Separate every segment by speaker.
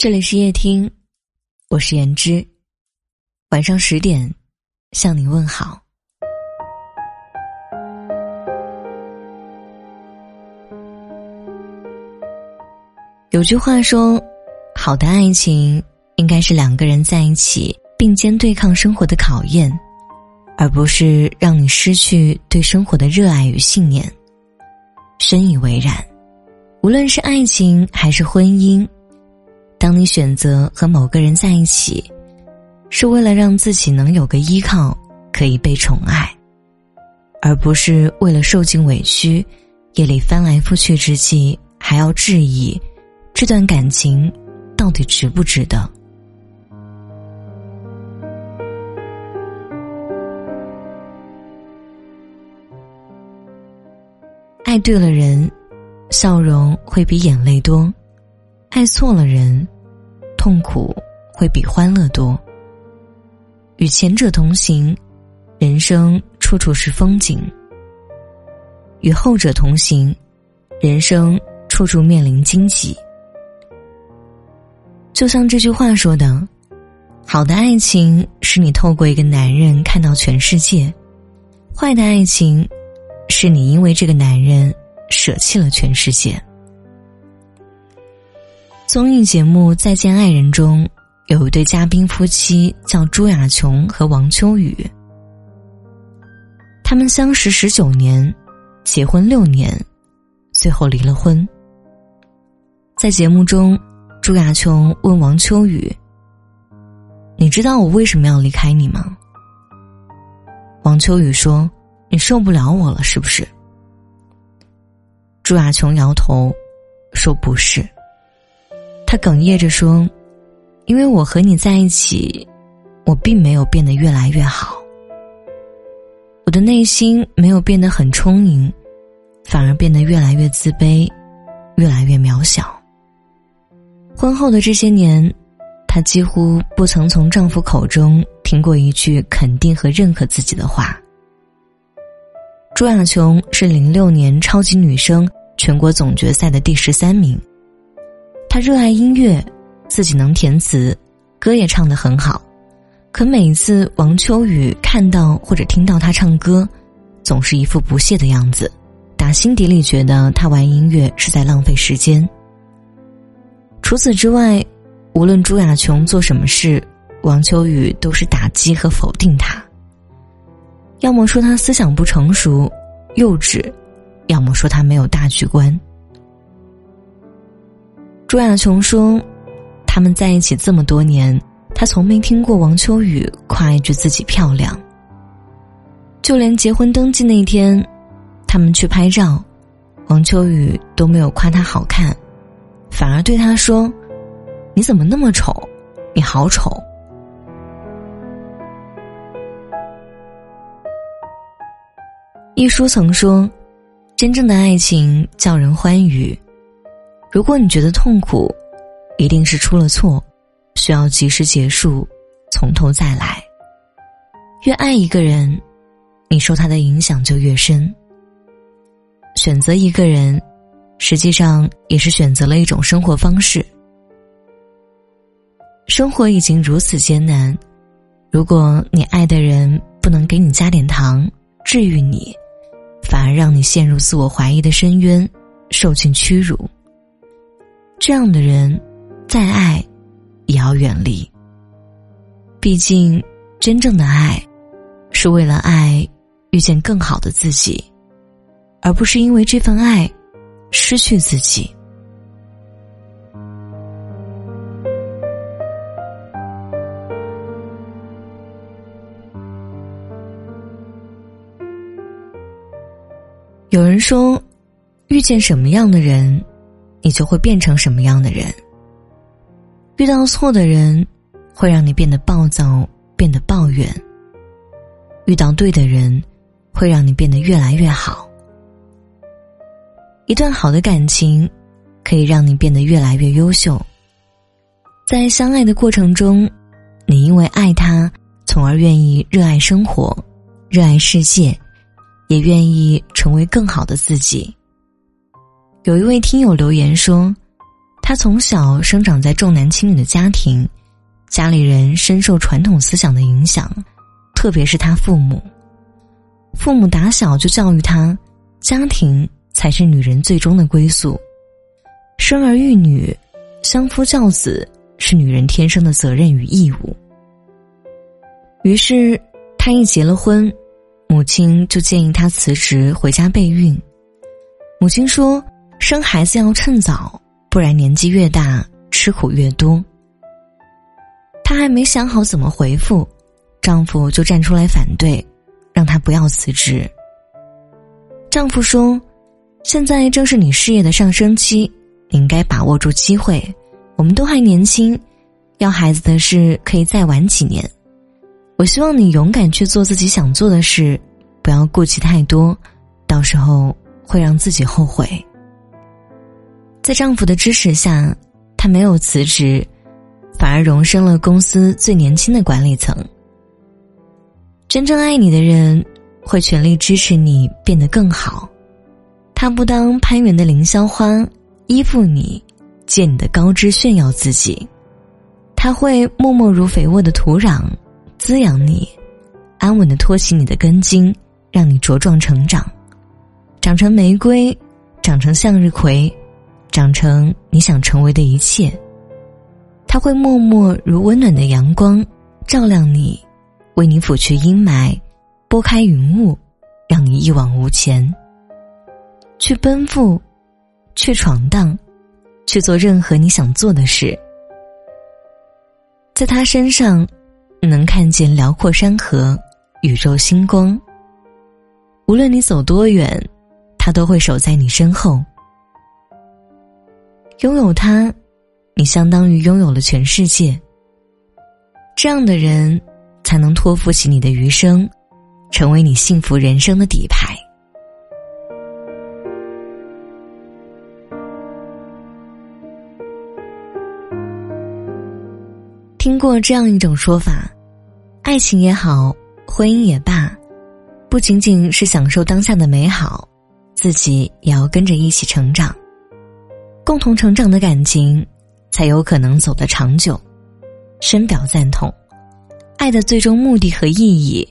Speaker 1: 这里是夜听，我是言之。晚上十点，向你问好。有句话说，好的爱情应该是两个人在一起并肩对抗生活的考验，而不是让你失去对生活的热爱与信念。深以为然，无论是爱情还是婚姻。当你选择和某个人在一起，是为了让自己能有个依靠，可以被宠爱，而不是为了受尽委屈，夜里翻来覆去之际还要质疑这段感情到底值不值得。爱对了人，笑容会比眼泪多。爱错了人，痛苦会比欢乐多。与前者同行，人生处处是风景；与后者同行，人生处处面临荆棘。就像这句话说的：“好的爱情是你透过一个男人看到全世界，坏的爱情是你因为这个男人舍弃了全世界。”综艺节目《再见爱人》中有一对嘉宾夫妻叫朱亚琼和王秋雨，他们相识十九年，结婚六年，最后离了婚。在节目中，朱亚琼问王秋雨：“你知道我为什么要离开你吗？”王秋雨说：“你受不了我了，是不是？”朱亚琼摇头，说：“不是。”他哽咽着说：“因为我和你在一起，我并没有变得越来越好。我的内心没有变得很充盈，反而变得越来越自卑，越来越渺小。婚后的这些年，她几乎不曾从丈夫口中听过一句肯定和认可自己的话。”朱亚琼是零六年超级女声全国总决赛的第十三名。他热爱音乐，自己能填词，歌也唱得很好。可每次王秋雨看到或者听到他唱歌，总是一副不屑的样子，打心底里觉得他玩音乐是在浪费时间。除此之外，无论朱亚琼做什么事，王秋雨都是打击和否定他。要么说他思想不成熟、幼稚，要么说他没有大局观。朱亚琼说：“他们在一起这么多年，他从没听过王秋雨夸一句自己漂亮。就连结婚登记那天，他们去拍照，王秋雨都没有夸他好看，反而对他说：‘你怎么那么丑？你好丑。’一书曾说：‘真正的爱情叫人欢愉。’”如果你觉得痛苦，一定是出了错，需要及时结束，从头再来。越爱一个人，你受他的影响就越深。选择一个人，实际上也是选择了一种生活方式。生活已经如此艰难，如果你爱的人不能给你加点糖，治愈你，反而让你陷入自我怀疑的深渊，受尽屈辱。这样的人，再爱，也要远离。毕竟，真正的爱，是为了爱遇见更好的自己，而不是因为这份爱失去自己。有人说，遇见什么样的人？你就会变成什么样的人？遇到错的人，会让你变得暴躁，变得抱怨；遇到对的人，会让你变得越来越好。一段好的感情，可以让你变得越来越优秀。在相爱的过程中，你因为爱他，从而愿意热爱生活，热爱世界，也愿意成为更好的自己。有一位听友留言说：“他从小生长在重男轻女的家庭，家里人深受传统思想的影响，特别是他父母。父母打小就教育他，家庭才是女人最终的归宿，生儿育女、相夫教子是女人天生的责任与义务。于是，他一结了婚，母亲就建议他辞职回家备孕。母亲说：“生孩子要趁早，不然年纪越大，吃苦越多。”她还没想好怎么回复，丈夫就站出来反对。让她不要辞职。丈夫说：“现在正是你事业的上升期，你应该把握住机会。我们都还年轻，要孩子的事可以再晚几年。我希望你勇敢去做自己想做的事，不要顾忌太多，到时候会让自己后悔。”在丈夫的支持下，她没有辞职，反而荣升了公司最年轻的管理层。真正爱你的人，会全力支持你变得更好。他不当攀援的凌霄花，依附你，借你的高枝炫耀自己。他会默默如肥沃的土壤，滋养你，安稳的托起你的根茎，让你茁壮成长，长成玫瑰，长成向日葵，长成你想成为的一切。他会默默如温暖的阳光，照亮你。为你拂去阴霾，拨开云雾，让你一往无前。去奔赴，去闯荡，去做任何你想做的事。在他身上，能看见辽阔山河、宇宙星光。无论你走多远，他都会守在你身后。拥有他，你相当于拥有了全世界。这样的人。才能托付起你的余生，成为你幸福人生的底牌。听过这样一种说法：爱情也好，婚姻也罢，不仅仅是享受当下的美好，自己也要跟着一起成长。共同成长的感情，才有可能走得长久。深表赞同。爱的最终目的和意义，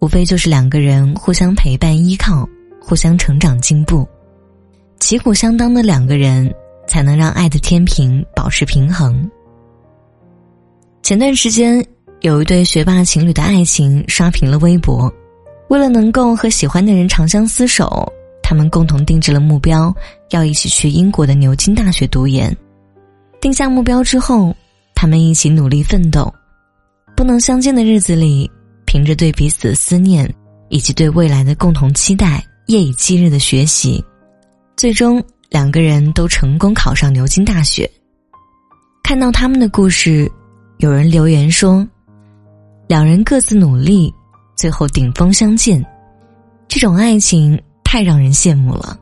Speaker 1: 无非就是两个人互相陪伴、依靠，互相成长进步，旗鼓相当的两个人，才能让爱的天平保持平衡。前段时间，有一对学霸情侣的爱情刷屏了微博。为了能够和喜欢的人长相厮守，他们共同定制了目标，要一起去英国的牛津大学读研。定下目标之后，他们一起努力奋斗。不能相见的日子里，凭着对彼此的思念以及对未来的共同期待，夜以继日的学习，最终两个人都成功考上牛津大学。看到他们的故事，有人留言说：“两人各自努力，最后顶峰相见，这种爱情太让人羡慕了。”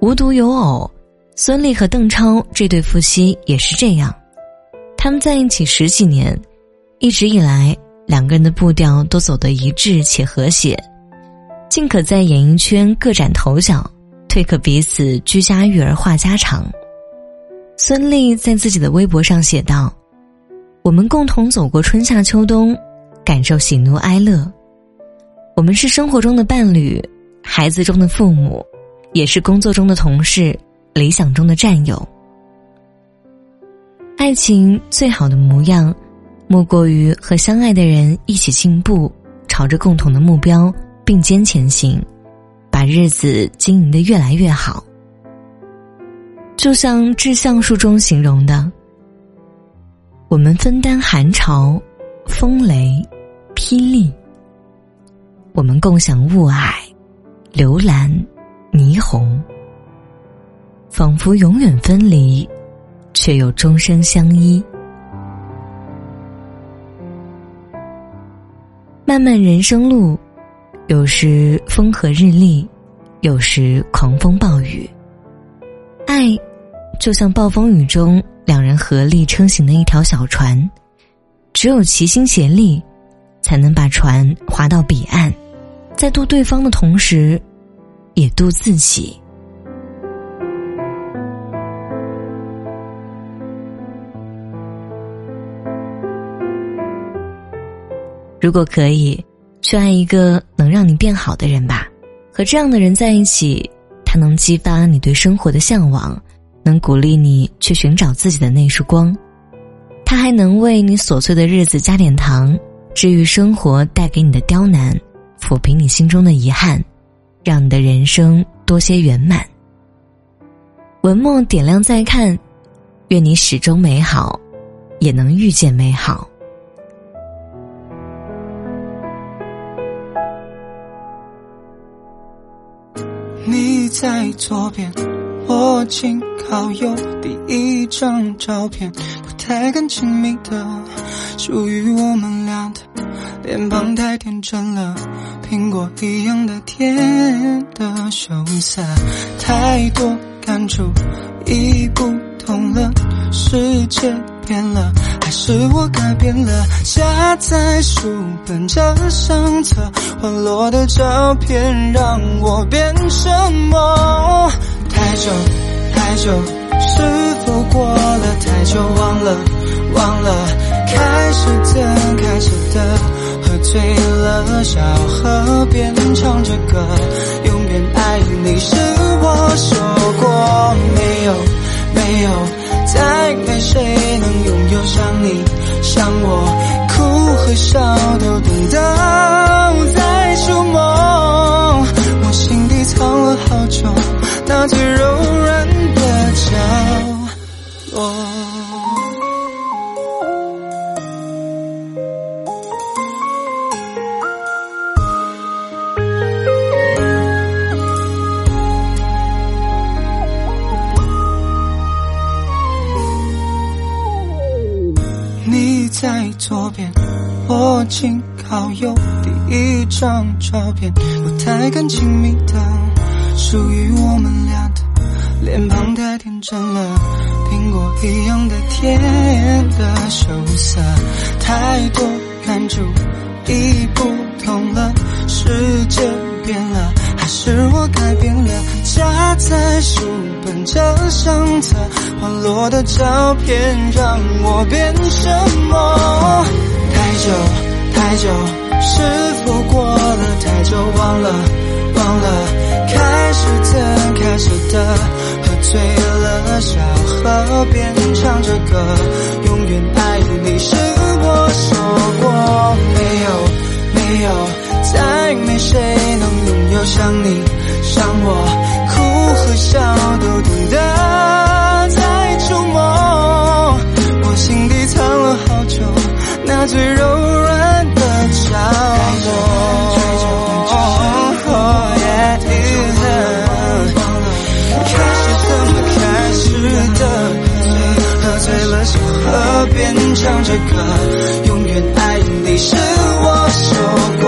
Speaker 1: 无独有偶。孙俪和邓超这对夫妻也是这样，他们在一起十几年，一直以来两个人的步调都走得一致且和谐，尽可在演艺圈各展头角，退可彼此居家育儿话家常。孙俪在自己的微博上写道：“我们共同走过春夏秋冬，感受喜怒哀乐。我们是生活中的伴侣，孩子中的父母，也是工作中的同事。”理想中的战友，爱情最好的模样，莫过于和相爱的人一起进步，朝着共同的目标并肩前行，把日子经营的越来越好。就像《致橡树》中形容的：“我们分担寒潮、风雷、霹雳，我们共享雾霭、流岚、霓虹。”仿佛永远分离，却又终生相依。漫漫人生路，有时风和日丽，有时狂风暴雨。爱，就像暴风雨中两人合力撑行的一条小船，只有齐心协力，才能把船划到彼岸。在渡对方的同时，也渡自己。如果可以，去爱一个能让你变好的人吧。和这样的人在一起，他能激发你对生活的向往，能鼓励你去寻找自己的那束光。他还能为你琐碎的日子加点糖，治愈生活带给你的刁难，抚平你心中的遗憾，让你的人生多些圆满。文末点亮再看，愿你始终美好，也能遇见美好。
Speaker 2: 你在左边，我紧靠右。第一张照片，不太敢亲密的，属于我们俩的。脸庞太天真了，苹果一样的甜的羞涩，太多感触，已不同了，世界。变了，还是我改变了？夹在书本这相册，滑落的照片让我变什么？太久太久，是否过了太久？忘了忘了，开始的开始的，喝醉了，小河边唱着歌，永远爱你是我说过没有没有。再没谁能拥有像你像我，哭和笑都懂得在触摸。我心底藏了好久，最柔软的角落。你在左边，我紧靠右。第一张照片，不太敢亲密的，属于我们俩的。脸庞太天真了，苹果一样的甜的羞涩，太多感触已不同了，世界变了，还是我改变了？夹在书本这相册，滑落的照片让我变什么？太久太久，是否过了太久？忘了忘了，的，喝醉了，小河边唱着歌，永远爱你是我说过没有没有，再没谁能拥有像你像我。哭和笑都懂得唱着歌，永远爱你是我说过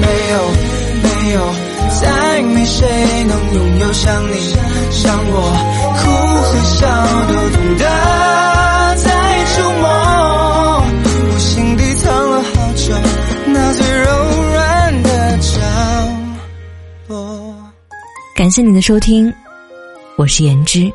Speaker 2: 没有没有。再没谁能拥有像你像我，哭和笑都懂得在触摸。我心底藏了好久，那最柔软的角落。
Speaker 1: 感谢你的收听，我是言之，